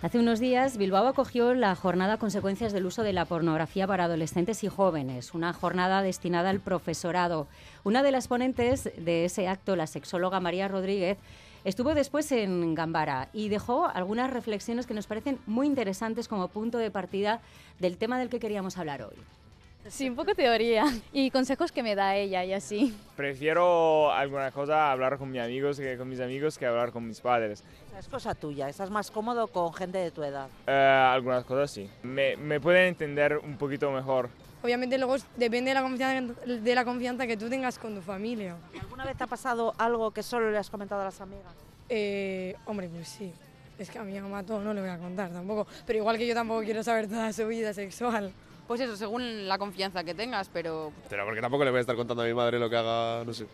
Hace unos días Bilbao acogió la jornada Consecuencias del uso de la pornografía para adolescentes y jóvenes, una jornada destinada al profesorado. Una de las ponentes de ese acto, la sexóloga María Rodríguez, estuvo después en Gambara y dejó algunas reflexiones que nos parecen muy interesantes como punto de partida del tema del que queríamos hablar hoy. Sí, un poco teoría y consejos que me da ella y así. Prefiero alguna cosa hablar con mis amigos que con mis amigos que hablar con mis padres. es cosa tuya, estás más cómodo con gente de tu edad. Eh, algunas cosas sí. Me, me pueden entender un poquito mejor. Obviamente luego depende de la, confianza, de la confianza que tú tengas con tu familia. ¿Alguna vez te ha pasado algo que solo le has comentado a las amigas? Eh, hombre, pues sí. Es que a mi mamá todo no le voy a contar tampoco. Pero igual que yo tampoco quiero saber toda su vida sexual. Pues eso, según la confianza que tengas, pero... Pero porque tampoco le voy a estar contando a mi madre lo que haga, no sé.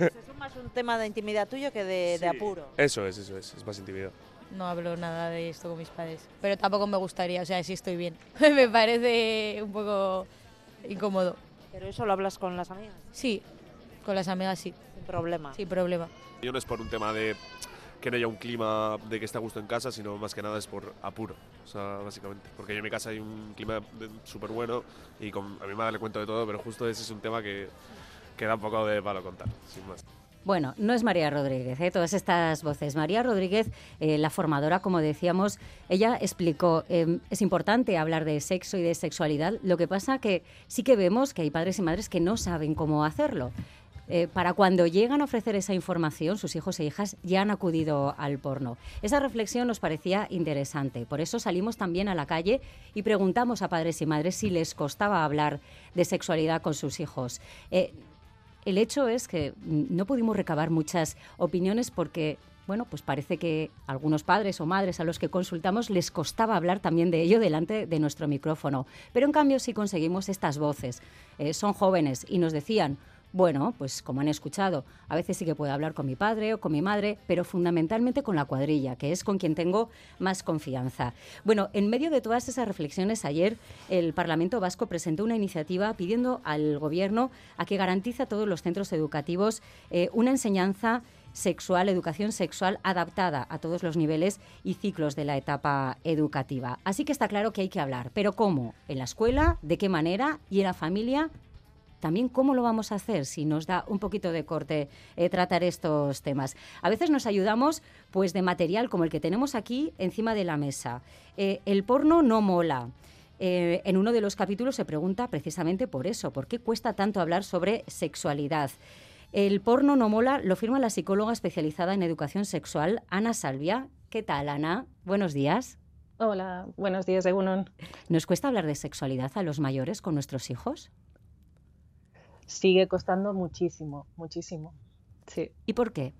es más un tema de intimidad tuyo que de, apuro. Eso es, eso es, es más intimidad. No hablo nada de esto con mis padres, pero tampoco me gustaría, o sea, sí estoy bien. me parece un poco incómodo. ¿Pero eso lo hablas con las amigas? Sí, con las amigas sí. Sin problema. Sin problema. Yo no es por un tema de que no haya un clima de que esté a gusto en casa, sino más que nada es por apuro, o sea, básicamente. Porque yo en mi casa hay un clima súper bueno y con, a mi madre le cuento de todo, pero justo ese es un tema que, que da un poco de palo contar, sin más. Bueno, no es María Rodríguez, ¿eh? todas estas voces. María Rodríguez, eh, la formadora, como decíamos, ella explicó, eh, es importante hablar de sexo y de sexualidad, lo que pasa que sí que vemos que hay padres y madres que no saben cómo hacerlo. Eh, para cuando llegan a ofrecer esa información, sus hijos e hijas ya han acudido al porno. Esa reflexión nos parecía interesante. Por eso salimos también a la calle y preguntamos a padres y madres si les costaba hablar de sexualidad con sus hijos. Eh, el hecho es que no pudimos recabar muchas opiniones porque bueno, pues parece que algunos padres o madres a los que consultamos les costaba hablar también de ello delante de nuestro micrófono. Pero en cambio sí conseguimos estas voces. Eh, son jóvenes y nos decían, bueno, pues como han escuchado, a veces sí que puedo hablar con mi padre o con mi madre, pero fundamentalmente con la cuadrilla, que es con quien tengo más confianza. Bueno, en medio de todas esas reflexiones, ayer el Parlamento Vasco presentó una iniciativa pidiendo al Gobierno que garantice a todos los centros educativos eh, una enseñanza sexual, educación sexual adaptada a todos los niveles y ciclos de la etapa educativa. Así que está claro que hay que hablar, pero ¿cómo? ¿En la escuela? ¿De qué manera? ¿Y en la familia? También cómo lo vamos a hacer si nos da un poquito de corte eh, tratar estos temas. A veces nos ayudamos pues de material como el que tenemos aquí encima de la mesa. Eh, el porno no mola. Eh, en uno de los capítulos se pregunta precisamente por eso, ¿por qué cuesta tanto hablar sobre sexualidad? El porno no mola lo firma la psicóloga especializada en educación sexual, Ana Salvia. ¿Qué tal, Ana? Buenos días. Hola, buenos días, Egunon. ¿Nos cuesta hablar de sexualidad a los mayores con nuestros hijos? Sigue costando muchísimo, muchísimo. Sí. ¿Y por qué?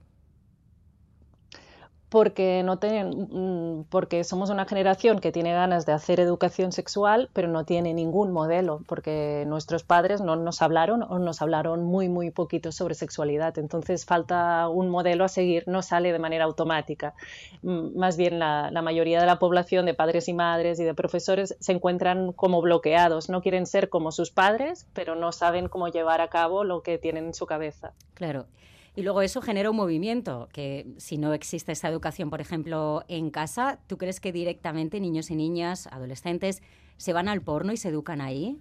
Porque, no mm, porque somos una generación que tiene ganas de hacer educación sexual, pero no tiene ningún modelo, porque nuestros padres no nos hablaron o nos hablaron muy, muy poquito sobre sexualidad. Entonces falta un modelo a seguir, no sale de manera automática. Más bien la, la mayoría de la población de padres y madres y de profesores se encuentran como bloqueados, no quieren ser como sus padres, pero no saben cómo llevar a cabo lo que tienen en su cabeza. Claro. Y luego eso genera un movimiento, que si no existe esa educación, por ejemplo, en casa, ¿tú crees que directamente niños y niñas, adolescentes, se van al porno y se educan ahí?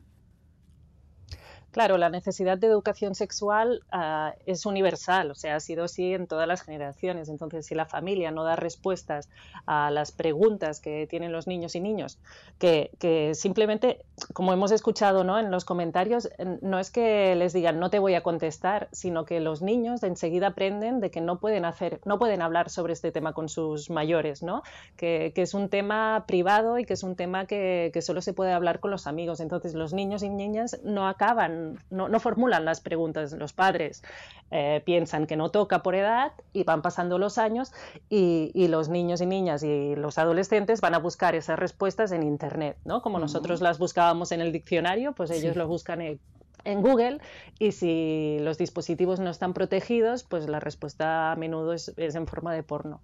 Claro, la necesidad de educación sexual ah, es universal, o sea, ha sido así en todas las generaciones. Entonces, si la familia no da respuestas a las preguntas que tienen los niños y niños, que, simplemente, como hemos escuchado ¿no? en los comentarios, no es que les digan no te voy a contestar, sino que los niños enseguida aprenden de que no pueden hacer, no pueden hablar sobre este tema con sus mayores, ¿no? Que, es un tema privado y que es un tema que, que solo se puede hablar con los amigos. Entonces, los niños y niñas no acaban no, formulan las preguntas. Los padres eh, piensan que no toca por edad y van pasando los años y, los niños y niñas y los adolescentes van a buscar esas respuestas en Internet, ¿no? Como nosotros las buscábamos en el diccionario, pues ellos lo buscan en en Google y si los dispositivos no están protegidos, pues la respuesta a menudo es, en forma de porno.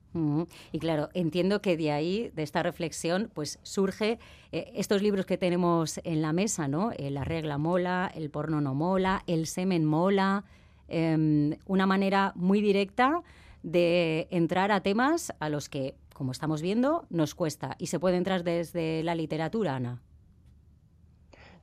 Y claro, entiendo que de ahí, de esta reflexión, pues surge eh, estos libros que tenemos en la mesa, ¿no? Eh, la regla mola, el porno no mola, el semen mola, em, una manera muy directa de entrar a temas a los que como estamos viendo, nos cuesta y se puede entrar desde la literatura, Ana.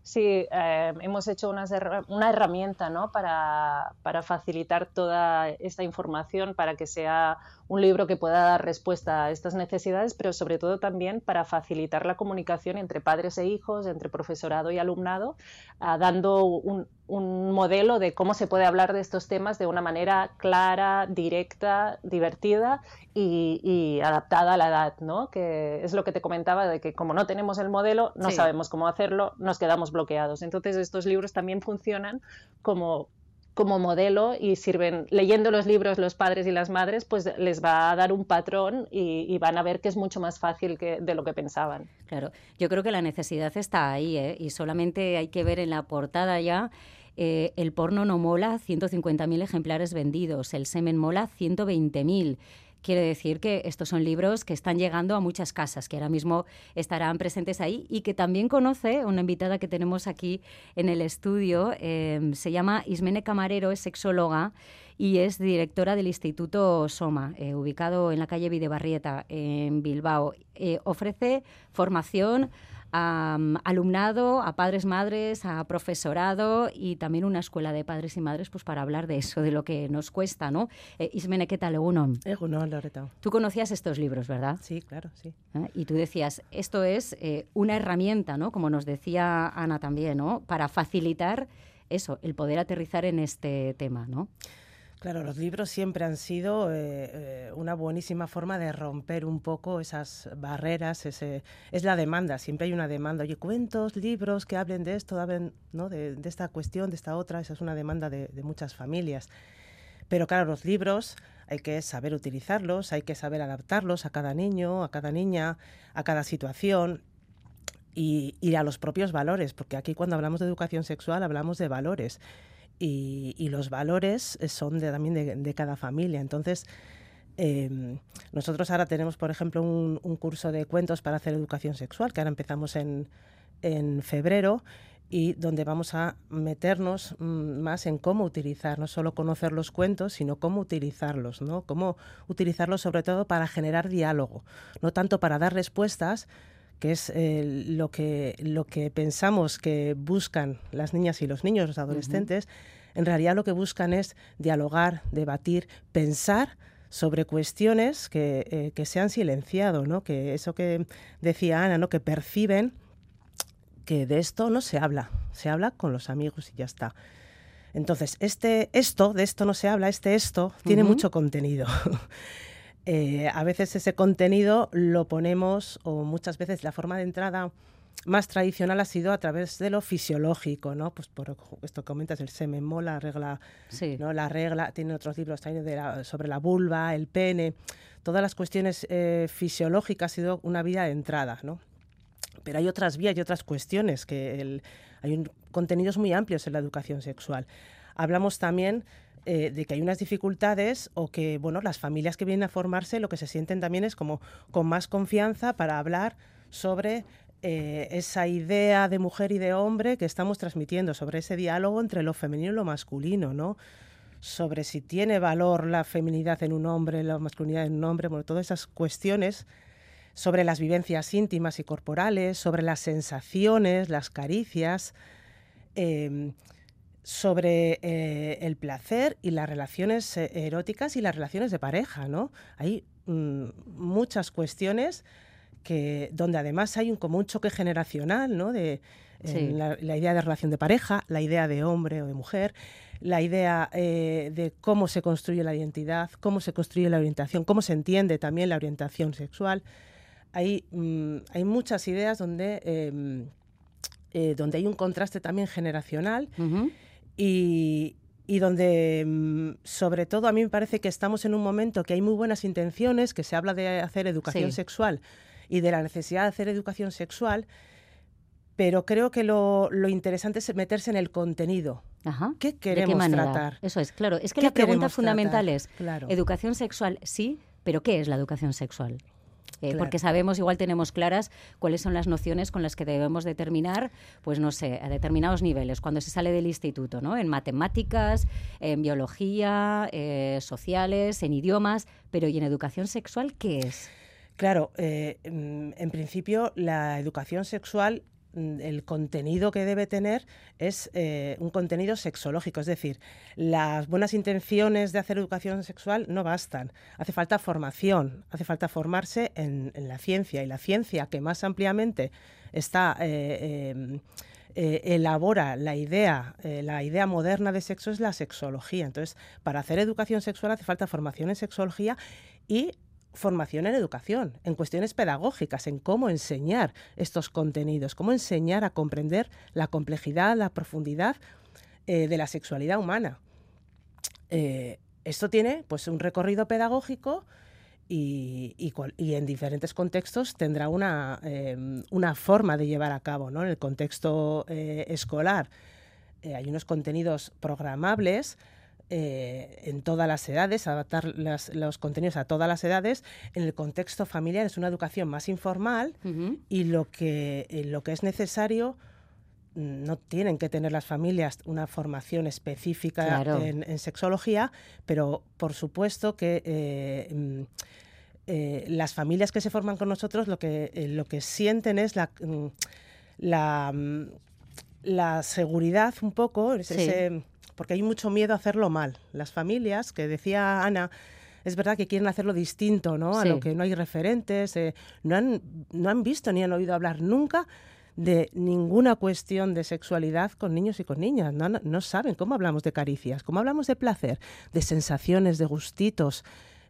Sí, eh, hemos hecho una, una herramienta ¿no? para, para, facilitar toda esta información para que sea un libro que pueda dar respuesta a estas necesidades, pero sobre todo también para facilitar la comunicación entre padres e hijos, entre profesorado y alumnado, uh, dando un, un, modelo de cómo se puede hablar de estos temas de una manera clara, directa, divertida y, y, adaptada a la edad, ¿no? que es lo que te comentaba de que como no tenemos el modelo, no sí. sabemos cómo hacerlo, nos quedamos bloqueados. Entonces estos libros también funcionan como como modelo y sirven, leyendo los libros los padres y las madres, pues les va a dar un patrón y, van a ver que es mucho más fácil que, de lo que pensaban. Claro, yo creo que la necesidad está ahí ¿eh? y solamente hay que ver en la portada ya eh, el porno no mola, 150.000 ejemplares vendidos, el semen mola, 120.000. Quiere decir que estos son libros que están llegando a muchas casas, que ahora mismo estarán presentes ahí y que también conoce una invitada que tenemos aquí en el estudio. Eh, se llama Ismene Camarero, es sexóloga y es directora del Instituto Soma, eh, ubicado en la calle Videbarrieta, en Bilbao. Eh, ofrece formación a um, alumnado, a padres, madres, a profesorado y también una escuela de padres y madres pues para hablar de eso, de lo que nos cuesta, ¿no? Eh, Ismene, ¿qué tal, Egunon? Egunon, Loreto. Tú conocías estos libros, ¿verdad? Sí, claro, sí. ¿Eh? Y tú decías, esto es eh, una herramienta, ¿no? Como nos decía Ana también, ¿no? Para facilitar eso, el poder aterrizar en este tema, ¿no? Claro, los libros siempre han sido eh, eh, una buenísima forma de romper un poco esas barreras, ese, es la demanda, siempre hay una demanda. Oye, cuentos, libros que hablen de esto, hablen de, esta cuestión, de esta otra, esa es una demanda de, de muchas familias. Pero claro, los libros hay que saber utilizarlos, hay que saber adaptarlos a cada niño, a cada niña, a cada situación. Y, y a los propios valores, porque aquí cuando hablamos de educación sexual hablamos de valores. Y, los valores son de, también de, cada familia. Entonces, eh, nosotros ahora tenemos, por ejemplo, un, un, curso de cuentos para hacer educación sexual, que ahora empezamos en, en febrero y donde vamos a meternos mmm, más en cómo utilizar, no solo conocer los cuentos, sino cómo utilizarlos, ¿no? Cómo utilizarlos sobre todo para generar diálogo, no tanto para dar respuestas, que es eh, lo, que, lo que pensamos que buscan las niñas y los niños, los adolescentes, uh -huh. en realidad lo que buscan es dialogar, debatir, pensar sobre cuestiones que, eh, que se han silenciado, ¿no? que eso que decía Ana, ¿no? que perciben que de esto no se habla, se habla con los amigos y ya está. Entonces, este esto, de esto no se habla, este esto, uh -huh. tiene mucho contenido. eh, a veces ese contenido lo ponemos, o muchas veces la forma de entrada más tradicional ha sido a través de lo fisiológico, ¿no? Pues por esto que comentas, el semen, la regla, sí. ¿no? La regla, tiene otros libros también de la, sobre la vulva, el pene, todas las cuestiones eh, fisiológicas ha sido una vía de entrada, ¿no? Pero hay otras vías y otras cuestiones que el, hay un, contenidos muy amplios en la educación sexual. Hablamos también eh, de que hay unas dificultades o que bueno las familias que vienen a formarse lo que se sienten también es como con más confianza para hablar sobre eh, esa idea de mujer y de hombre que estamos transmitiendo, sobre ese diálogo entre lo femenino y lo masculino, ¿no? sobre si tiene valor la feminidad en un hombre, la masculinidad en un hombre, bueno, todas esas cuestiones sobre las vivencias íntimas y corporales, sobre las sensaciones, las caricias, eh, sobre eh, el placer y las relaciones eh, eróticas y las relaciones de pareja, ¿no? Hay mm, muchas cuestiones que donde además hay un como un choque generacional, ¿no? De sí. la, la, idea de relación de pareja, la idea de hombre o de mujer, la idea eh, de cómo se construye la identidad, cómo se construye la orientación, cómo se entiende también la orientación sexual. Hay, mm, hay muchas ideas donde, eh, eh, donde hay un contraste también generacional uh -huh. Y, y donde, mm, sobre todo, a mí me parece que estamos en un momento que hay muy buenas intenciones, que se habla de hacer educación sí. sexual y de la necesidad de hacer educación sexual, pero creo que lo, lo interesante es meterse en el contenido. Ajá. ¿Qué queremos ¿De qué tratar? Eso es, claro. Es que la pregunta fundamental tratar? es, claro. educación sexual sí, pero ¿qué es la educación sexual? Eh, claro. Porque sabemos, igual tenemos claras cuáles son las nociones con las que debemos determinar, pues no sé, a determinados niveles, cuando se sale del instituto, ¿no? En matemáticas, en biología, eh, sociales, en idiomas, pero ¿y en educación sexual qué es? Claro, eh, mm, en principio la educación sexual el contenido que debe tener es eh, un contenido sexológico, es decir, las buenas intenciones de hacer educación sexual no bastan, hace falta formación, hace falta formarse en, la ciencia. Y la ciencia que más ampliamente está eh, em, eh, elabora la idea, la idea moderna de sexo es la sexología. Entonces, para hacer educación sexual hace falta formación en sexología y formación en educación, en cuestiones pedagógicas, en cómo enseñar estos contenidos, cómo enseñar a comprender la complejidad, la profundidad eh, de la sexualidad humana. Eh, esto tiene pues un recorrido pedagógico y, en diferentes contextos tendrá una, eh, una forma de llevar a cabo. ¿no? En el contexto eh, escolar hay unos contenidos programables eh, en todas las edades, adaptar las- los contenidos a todas las edades. En el contexto familiar es una educación más informal y lo que, eh, lo que es necesario mm, no tienen que tener las familias una formación específica Claro. en, en sexología, pero por supuesto que eh, mm, eh, las familias que se forman con nosotros lo que, eh, lo que sienten es la, mm, la, la seguridad un poco, es Sí. ese- porque hay mucho miedo a hacerlo mal. Las familias, que decía Ana, es verdad que quieren hacerlo distinto, ¿no? A Sí. lo que no hay referentes, eh, no, han, no han visto ni han oído hablar nunca de ninguna cuestión de sexualidad con niños y con niñas. No, no- no saben cómo hablamos de caricias, cómo hablamos de placer, de sensaciones, de gustitos,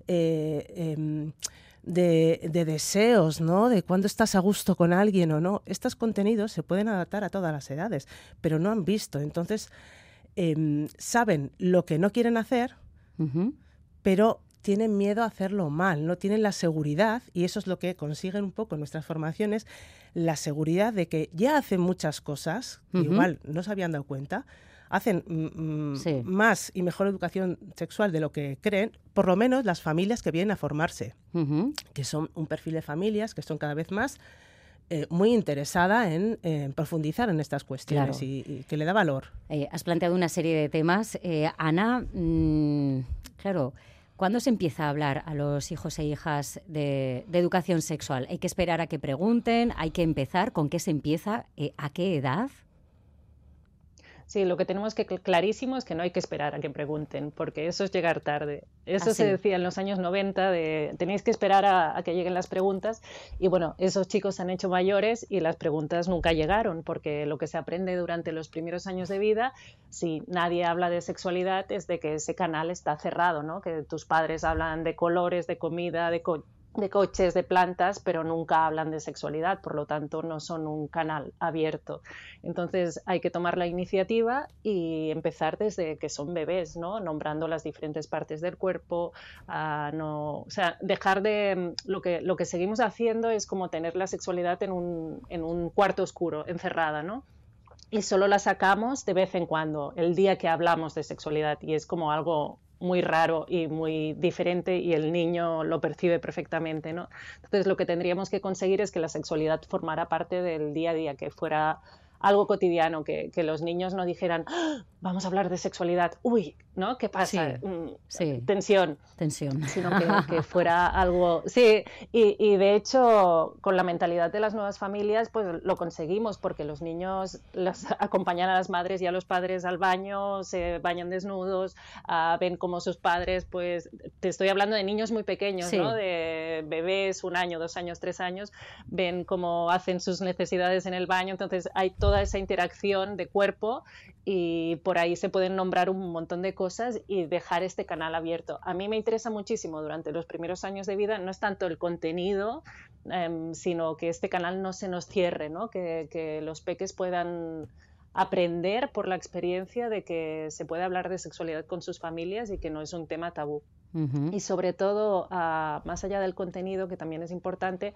eh, em, de, de deseos, ¿no? De cuándo estás a gusto con alguien o no. Estos contenidos se pueden adaptar a todas las edades, pero no han visto. Entonces, em, saben lo que no quieren hacer, pero tienen miedo a hacerlo mal, no tienen la seguridad, y eso es lo que consiguen un poco en nuestras formaciones, la seguridad de que ya hacen muchas cosas, que igual no se habían dado cuenta, hacen mm, mm, Sí. más y mejor educación sexual de lo que creen, por lo menos las familias que vienen a formarse, que son un perfil de familias que son cada vez más eh, muy interesada en, en profundizar en estas cuestiones Claro. y, y que le da valor. Eh, has planteado una serie de temas. Eh, Ana, mm, claro, ¿cuándo se empieza a hablar a los hijos e hijas de, de educación sexual? ¿Hay que esperar a que pregunten? ¿Hay que empezar? ¿Con qué se empieza? ¿A qué edad? Sí, lo que tenemos que cl- clarísimo es que no hay que esperar a que pregunten, porque eso es llegar tarde. Eso se decía en los años 90, de tenéis que esperar a, a que lleguen las preguntas. Y bueno, esos chicos se han hecho mayores y las preguntas nunca llegaron, porque lo que se aprende durante los primeros años de vida, si nadie habla de sexualidad, es de que ese canal está cerrado, ¿no? Que tus padres hablan de colores, de comida, de co- de coches, de plantas, pero nunca hablan de sexualidad, por lo tanto no son un canal abierto. Entonces hay que tomar la iniciativa y empezar desde que son bebés, ¿no? Nombrando las diferentes partes del cuerpo, a no, o sea, dejar de lo que lo que seguimos haciendo es como tener la sexualidad en un, en un cuarto oscuro, encerrada, ¿no? Y solo la sacamos de vez en cuando, el día que hablamos de sexualidad, y es como algo muy raro y muy diferente y el niño lo percibe perfectamente, ¿no? Entonces lo que tendríamos que conseguir es que la sexualidad formara parte del día a día, que fuera algo cotidiano, que, que los niños no dijeran, "Ah, vamos a hablar de sexualidad, uy, ¿no? ¿Qué pasa? Sí, Mm, sí. Tensión, Tensión. sino que, que fuera algo, sí, y, y de hecho con la mentalidad de las nuevas familias pues lo conseguimos porque los niños las acompañan a las madres y a los padres al baño, se bañan desnudos, ah, ven como sus padres pues, te estoy hablando de niños muy pequeños, Sí. ¿no? De bebés, un año, dos años, tres años, ven cómo hacen sus necesidades en el baño, entonces hay toda esa interacción de cuerpo y por ahí se pueden nombrar un montón de cosas y dejar este canal abierto. A mí me interesa muchísimo durante los primeros años de vida, no es tanto el contenido, em, sino que este canal no se nos cierre, ¿no? que, que los peques puedan aprender por la experiencia de que se puede hablar de sexualidad con sus familias y que no es un tema tabú. Y sobre todo, ah, más allá del contenido, que también es importante,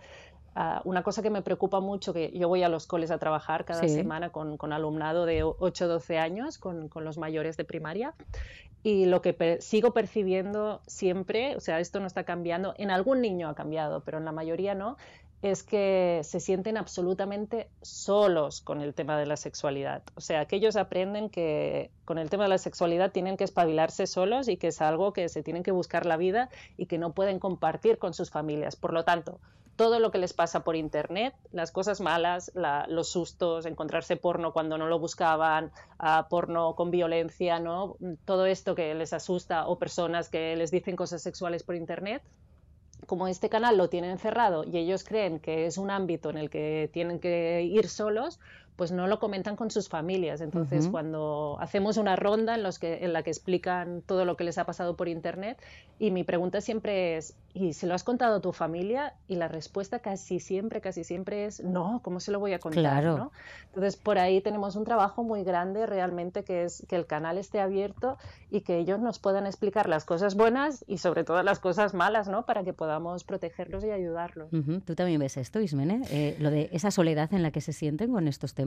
ah, una cosa que me preocupa mucho, que yo voy a los coles a trabajar cada Sí. semana con, con alumnado de 8 o 12 años, con, con los mayores de primaria, y lo que sigo percibiendo siempre, o sea, esto no está cambiando, en algún niño ha cambiado, pero en la mayoría no, es que se sienten absolutamente solos con el tema de la sexualidad. O sea, que ellos aprenden que con el tema de la sexualidad tienen que espabilarse solos y que es algo que se tienen que buscar la vida y que no pueden compartir con sus familias. Por lo tanto, todo lo que les pasa por internet, las cosas malas, los sustos, encontrarse porno cuando no lo buscaban, porno con violencia, ¿no? Todo esto que les asusta o personas que les dicen cosas sexuales por internet, como este canal lo tienen cerrado y ellos creen que es un ámbito en el que tienen que ir solos, pues no lo comentan con sus familias. Entonces, cuando hacemos una ronda en, los que, en la que explican todo lo que les ha pasado por Internet, y mi pregunta siempre es, ¿y se lo has contado a tu familia? Y la respuesta casi siempre, casi siempre es, no, ¿cómo se lo voy a contar? ¿no? Entonces, por ahí tenemos un trabajo muy grande realmente, que es que el canal esté abierto y que ellos nos puedan explicar las cosas buenas y sobre todo las cosas malas, ¿no? Para que podamos protegerlos y ayudarlos. Tú también ves esto, Ismene, eh, lo de esa soledad en la que se sienten con estos temas.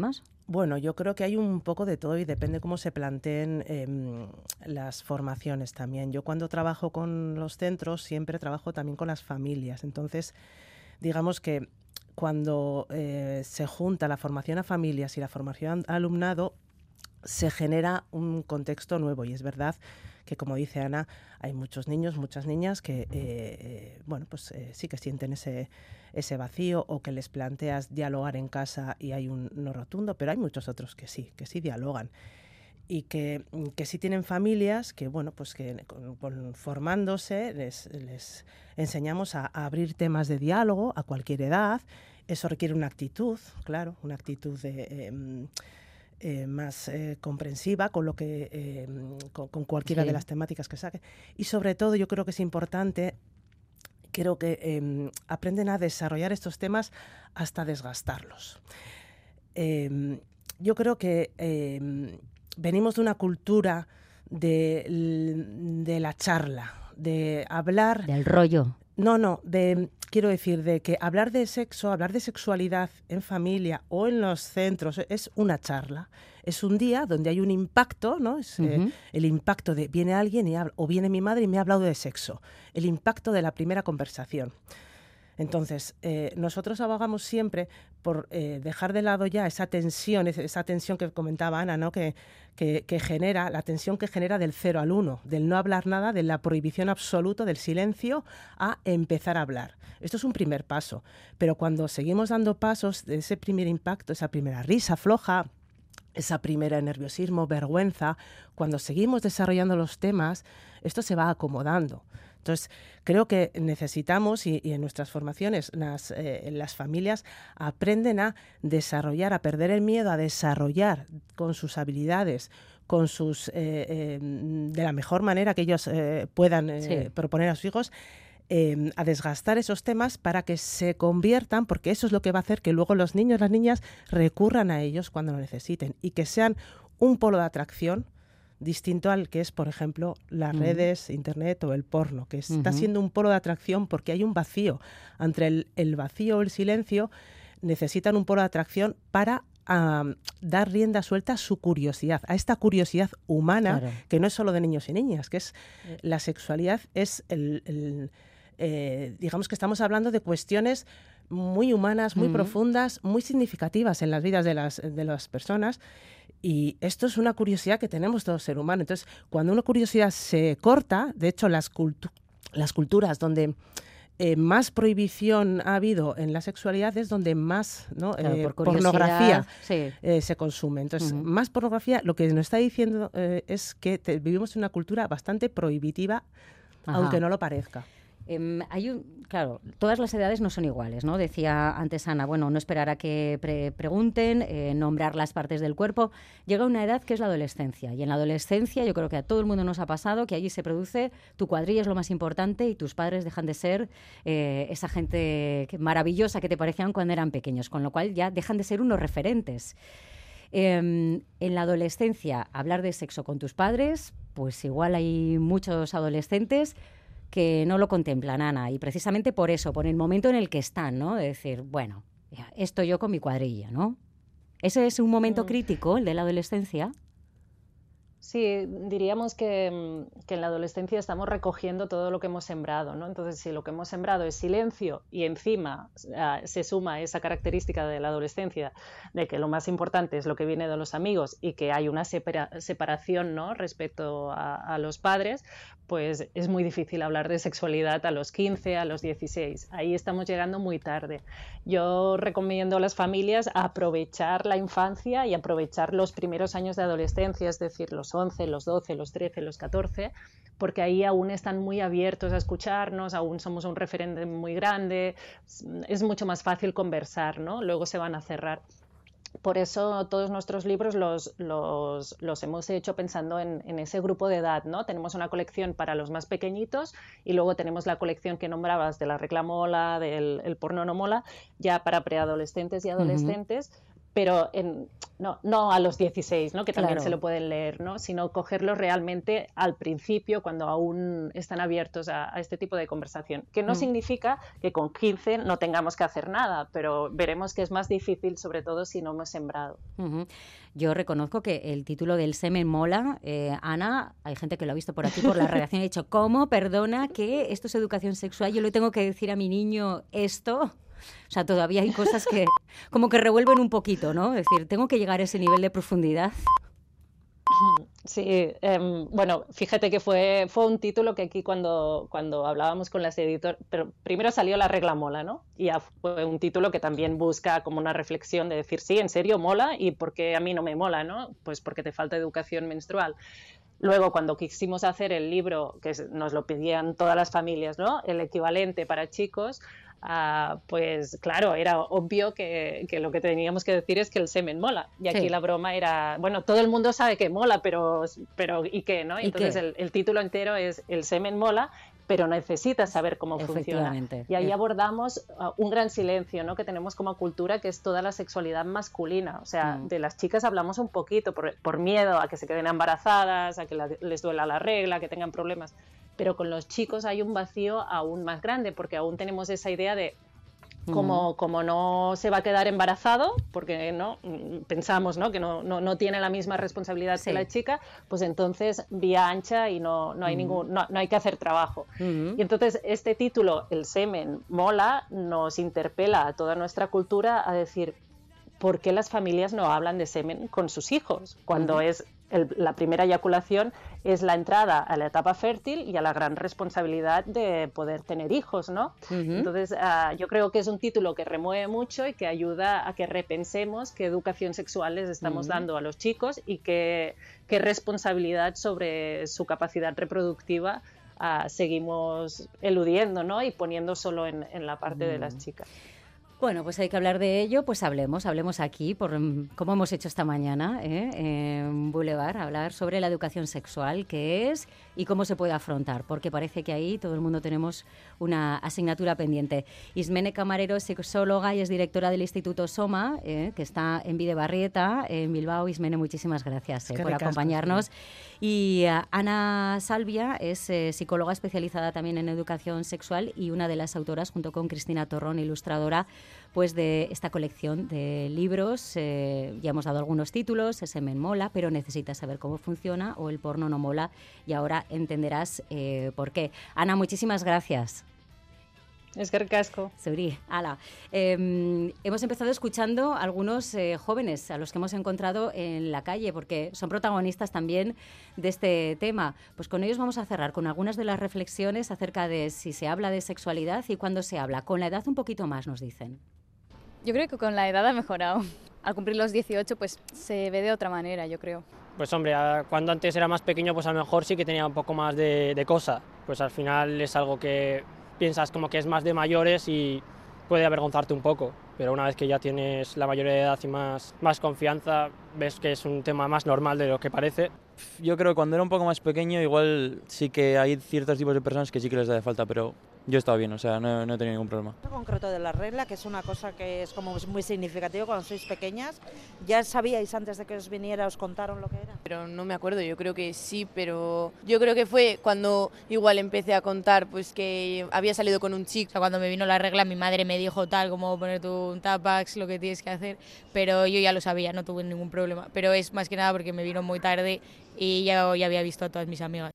Bueno, yo creo que hay un poco de todo y depende cómo se planteen em, las formaciones también. Yo cuando trabajo con los centros siempre trabajo también con las familias. Entonces, digamos que cuando eh, se junta la formación a familias y la formación a alumnado, se genera un contexto nuevo y es verdad que como dice Ana hay muchos niños muchas niñas que eh, eh, bueno pues sí que sienten ese ese vacío o que les planteas dialogar en casa y hay un no rotundo, pero hay muchos otros que sí, que sí dialogan y que, que sí tienen familias que, bueno, pues que formándose les, les enseñamos a, abrir temas de diálogo a cualquier edad. Eso requiere una actitud, claro, una actitud em, eh, más eh, comprensiva con lo que em, con, cualquiera de las temáticas que saque. Y sobre todo yo creo que es importante creo que em, aprenden a desarrollar estos temas hasta desgastarlos. Em, yo creo que em, venimos de una cultura de, de, la charla, de hablar... Del rollo. No, no, de, quiero decir, de que hablar de sexo, hablar de sexualidad en familia o en los centros es una charla. Es un día donde hay un impacto, ¿no? Es, eh, el impacto de viene alguien y o viene mi madre y me ha hablado de sexo. El impacto de la primera conversación. Entonces, eh, nosotros abogamos siempre por eh, dejar de lado ya esa tensión, esa tensión que comentaba Ana, ¿no? que, que, genera, la tensión que genera del cero al uno, del no hablar nada, de la prohibición absoluta, del silencio, a empezar a hablar. Esto es un primer paso, pero cuando seguimos dando pasos de ese primer impacto, esa primera risa floja, esa primera nerviosismo, vergüenza, cuando seguimos desarrollando los temas, esto se va acomodando. Entonces, creo que necesitamos, y, en nuestras formaciones, las, eh, las familias aprenden a desarrollar, a perder el miedo, a desarrollar con sus habilidades, con sus eh, em, de la mejor manera que ellos eh, puedan proponer a sus hijos em, a desgastar esos temas para que se conviertan, porque eso es lo que va a hacer que luego los niños, las niñas recurran a ellos cuando lo necesiten y que sean un polo de atracción distinto al que es, por ejemplo, las redes, Internet o el porno, que está siendo un polo de atracción porque hay un vacío. Entre el, vacío o el silencio necesitan un polo de atracción para dar rienda suelta a su curiosidad, a esta curiosidad humana que no es solo de niños y niñas, que es eh. la sexualidad, es el, eh, digamos que estamos hablando de cuestiones muy humanas, muy profundas, muy significativas en las vidas de las, de las personas y esto es una curiosidad que tenemos todo ser humano. Entonces, cuando una curiosidad se corta, de hecho, las, las culturas donde eh, más prohibición ha habido en la sexualidad es donde más eh, pornografía eh, se consume. Entonces, más pornografía, lo que nos está diciendo es que vivimos en una cultura bastante prohibitiva, aunque no lo parezca. Em, claro, todas las edades no son iguales, ¿no? Decía antes Ana, bueno, no esperar a que pregunten, eh, nombrar las partes del cuerpo. Llega una edad que es la adolescencia. Y en la adolescencia yo creo que a todo el mundo nos ha pasado que allí se produce, tu cuadrilla es lo más importante y tus padres dejan de ser eh, esa gente maravillosa que te parecían cuando eran pequeños, con lo cual ya dejan de ser unos referentes. Em, en la adolescencia, hablar de sexo con tus padres, pues igual hay muchos adolescentes que no lo contemplan, Ana, y precisamente por eso, por el momento en el que están, ¿no? De decir, bueno, esto yo con mi cuadrilla, ¿no? ¿Ese es un momento mm. crítico, el de la adolescencia? Sí, diríamos que, mm, que, en la adolescencia estamos recogiendo todo lo que hemos sembrado, ¿no? Entonces, si lo que hemos sembrado es silencio y encima uh, se suma esa característica de la adolescencia de que lo más importante es lo que viene de los amigos y que hay una separa separación, ¿no? Respecto a, a, los padres, pues es muy difícil hablar de sexualidad a los 15, a los 16. Ahí estamos llegando muy tarde. Yo recomiendo a las familias aprovechar la infancia y aprovechar los primeros años de adolescencia, es decir, los 11, los 12, los 13, los 14, porque ahí aún están muy abiertos a escucharnos, aún somos un referente muy grande, es mucho más fácil conversar, ¿no? Luego se van a cerrar. Por eso todos nuestros libros los, los, los hemos hecho pensando en, en, ese grupo de edad, ¿no? Tenemos una colección para los más pequeñitos y luego tenemos la colección que nombrabas de la regla mola, del el porno no mola, ya para preadolescentes y adolescentes. Uh -huh pero en, no, no a los 16, ¿no? que también claro. se lo pueden leer, ¿no? sino cogerlos realmente al principio, cuando aún están abiertos a, a este tipo de conversación. Que no mm. significa que con 15 no tengamos que hacer nada, pero veremos que es más difícil, sobre todo si no hemos sembrado. Uh -huh. Yo reconozco que el título del semen mola. Eh, Ana, hay gente que lo ha visto por aquí, por la redacción, ha dicho, ¿cómo? Perdona, que esto es educación sexual. Yo le tengo que decir a mi niño esto. O sea, todavía hay cosas que como que revuelven un poquito, ¿no? Es decir, tengo que llegar a ese nivel de profundidad. Sí, eh, bueno, fíjate que fue, fue un título que aquí cuando, cuando hablábamos con las editoras, pero primero salió la regla mola, ¿no? Y fue un título que también busca como una reflexión de decir, sí, en serio mola y por qué a mí no me mola, ¿no? Pues porque te falta educación menstrual. Luego, cuando quisimos hacer el libro, que nos lo pedían todas las familias, ¿no? El equivalente para chicos, Uh, pues claro, era obvio que, que, lo que teníamos que decir es que el semen mola. Y aquí sí. la broma era, bueno, todo el mundo sabe que mola, pero, pero ¿y qué? ¿no? ¿Y Entonces qué? El, el, título entero es El semen mola, pero necesitas saber cómo funciona. Y ahí abordamos uh, un gran silencio ¿no? que tenemos como cultura, que es toda la sexualidad masculina. O sea, mm. de las chicas hablamos un poquito por, por, miedo a que se queden embarazadas, a que la, les duela la regla, que tengan problemas pero con los chicos hay un vacío aún más grande porque aún tenemos esa idea de como, como no se va a quedar embarazado, porque no pensamos ¿no? que no, no, no tiene la misma responsabilidad sí. que la chica, pues entonces vía ancha y no, no hay, uh -huh. ningún, no, no, hay que hacer trabajo. Uh -huh. Y entonces este título, El semen mola, nos interpela a toda nuestra cultura a decir, ¿por qué las familias no hablan de semen con sus hijos? Cuando es el, la primera eyaculación es la entrada a la etapa fértil y a la gran responsabilidad de poder tener hijos, ¿no? Uh -huh. Entonces, uh, yo creo que es un título que remueve mucho y que ayuda a que repensemos qué educación sexual les estamos uh -huh. dando a los chicos y qué, qué responsabilidad sobre su capacidad reproductiva uh, seguimos eludiendo, ¿no? Y poniendo solo en, en la parte de las chicas. Bueno, pues hay que hablar de ello, pues hablemos, hablemos aquí, por como hemos hecho esta mañana ¿eh? en Boulevard, hablar sobre la educación sexual, qué es y cómo se puede afrontar, porque parece que ahí todo el mundo tenemos una asignatura pendiente. Ismene Camarero es sexóloga y es directora del Instituto Soma, ¿eh? que está en Videbarrieta, en Bilbao. Ismene, muchísimas gracias ¿eh? por acompañarnos. Y uh, Ana Salvia es eh, psicóloga especializada también en educación sexual y una de las autoras, junto con Cristina Torrón, ilustradora, pues de esta colección de libros. Eh, ya hemos dado algunos títulos, ese men mola, pero necesitas saber cómo funciona, o el porno no mola, y ahora entenderás eh, por qué. Ana, muchísimas gracias. Es que casco. Suri, ala. Eh, hemos empezado escuchando a algunos eh, jóvenes a los que hemos encontrado en la calle, porque son protagonistas también de este tema. Pues con ellos vamos a cerrar con algunas de las reflexiones acerca de si se habla de sexualidad y cuándo se habla. Con la edad un poquito más, nos dicen. Yo creo que con la edad ha mejorado. Al cumplir los 18, pues se ve de otra manera, yo creo. Pues hombre, cuando antes era más pequeño, pues a lo mejor sí que tenía un poco más de, de cosa. Pues al final es algo que piensas como que es más de mayores y puede avergonzarte un poco, pero una vez que ya tienes la mayoría de edad y más, más confianza, ves que es un tema más normal de lo que parece. Yo creo que cuando era un poco más pequeño igual sí que hay ciertos tipos de personas que sí que les da de falta, pero yo he estado bien, o sea, no, no he tenido ningún problema. En concreto de la regla, que es una cosa que es como muy significativo cuando sois pequeñas, ¿ya sabíais antes de que os viniera, os contaron lo que era? Pero no me acuerdo, yo creo que sí, pero yo creo que fue cuando igual empecé a contar pues que había salido con un chico. O sea, cuando me vino la regla mi madre me dijo tal como poner tu un tapax, lo que tienes que hacer, pero yo ya lo sabía, no tuve ningún problema. Pero es más que nada porque me vino muy tarde y ya, ya había visto a todas mis amigas.